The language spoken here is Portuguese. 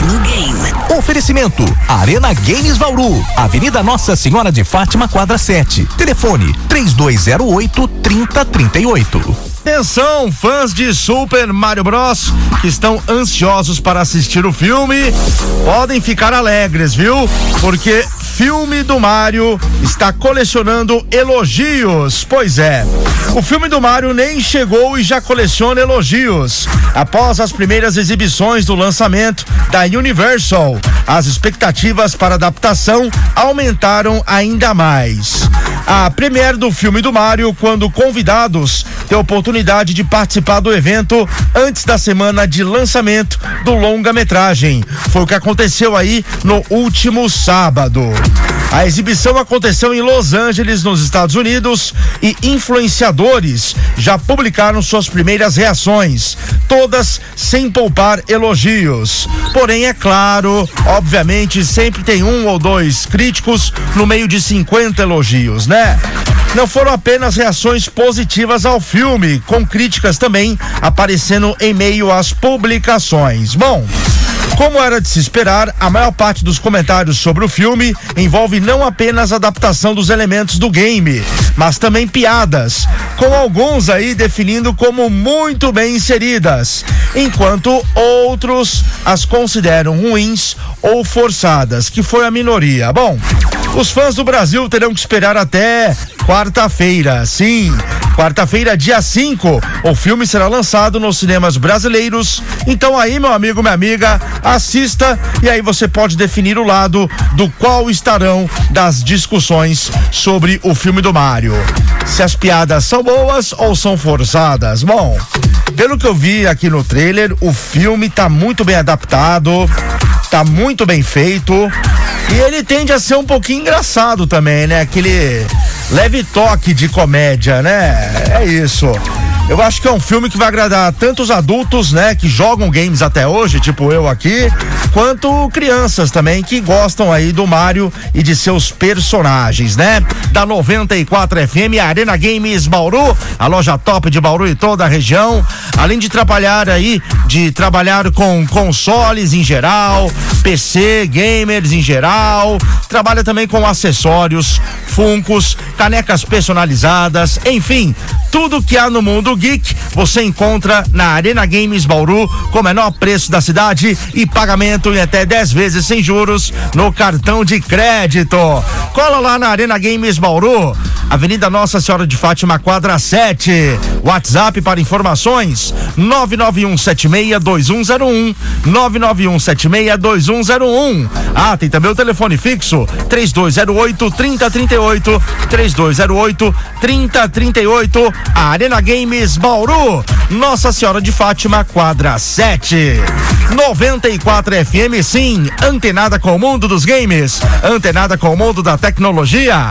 Tecnogame. Oferecimento: Arena Games Bauru, Avenida Nossa Senhora de Fátima, quadra 7. Telefone: 3208 3038. Atenção, fãs de Super Mario Bros. que estão ansiosos para assistir o filme, podem ficar alegres, viu? Porque filme do Mario está colecionando elogios. Pois é, o filme do Mario nem chegou e já coleciona elogios. Após as primeiras exibições do lançamento da Universal, as expectativas para adaptação aumentaram ainda mais. A premiere do filme do Mario, quando convidados têm a oportunidade de participar do evento antes da semana de lançamento do longa-metragem. Foi o que aconteceu aí no último sábado. A exibição aconteceu em Los Angeles, nos Estados Unidos, e influenciadores já publicaram suas primeiras reações, todas sem poupar elogios. Porém, é claro, obviamente, sempre tem um ou dois críticos no meio de 50 elogios, né? Não foram apenas reações positivas ao filme, com críticas também aparecendo em meio às publicações. Bom, como era de se esperar, a maior parte dos comentários sobre o filme envolve não apenas a adaptação dos elementos do game, mas também piadas, com alguns aí definindo como muito bem inseridas, enquanto outros as consideram ruins ou forçadas, que foi a minoria. Bom, os fãs do Brasil terão que esperar até quarta-feira. Sim, quarta-feira, dia 5, o filme será lançado nos cinemas brasileiros. Então aí, meu amigo, minha amiga, assista e aí você pode definir o lado do qual estarão das discussões sobre o filme do Mario. Se as piadas são boas ou são forçadas. Bom, pelo que eu vi aqui no trailer, o filme tá muito bem adaptado, tá muito bem feito. E ele tende a ser um pouquinho engraçado também, né? Aquele leve toque de comédia, né? É isso. Eu acho que é um filme que vai agradar tanto os adultos, né, que jogam games até hoje, tipo eu aqui, quanto crianças também que gostam aí do Mario e de seus personagens, né? Da 94 FM, Arena Games Bauru, a loja top de Bauru e toda a região. Além de trabalhar aí, de trabalhar com consoles em geral, PC, gamers em geral, trabalha também com acessórios, funcos, canecas personalizadas, enfim, tudo que há no mundo geek você encontra na Arena Games Bauru com o menor preço da cidade e pagamento em até 10 vezes sem juros no cartão de crédito. Cola lá na Arena Games Bauru, Avenida Nossa Senhora de Fátima, quadra 7. WhatsApp para informações: 991762101. 991762101. Ah, tem também o telefone fixo: 3208 3038. 3208 3038. Arena Games Bauru, Nossa Senhora de Fátima, quadra 7. 94 FM, sim, antenada com o mundo dos games, antenada com o mundo da tecnologia.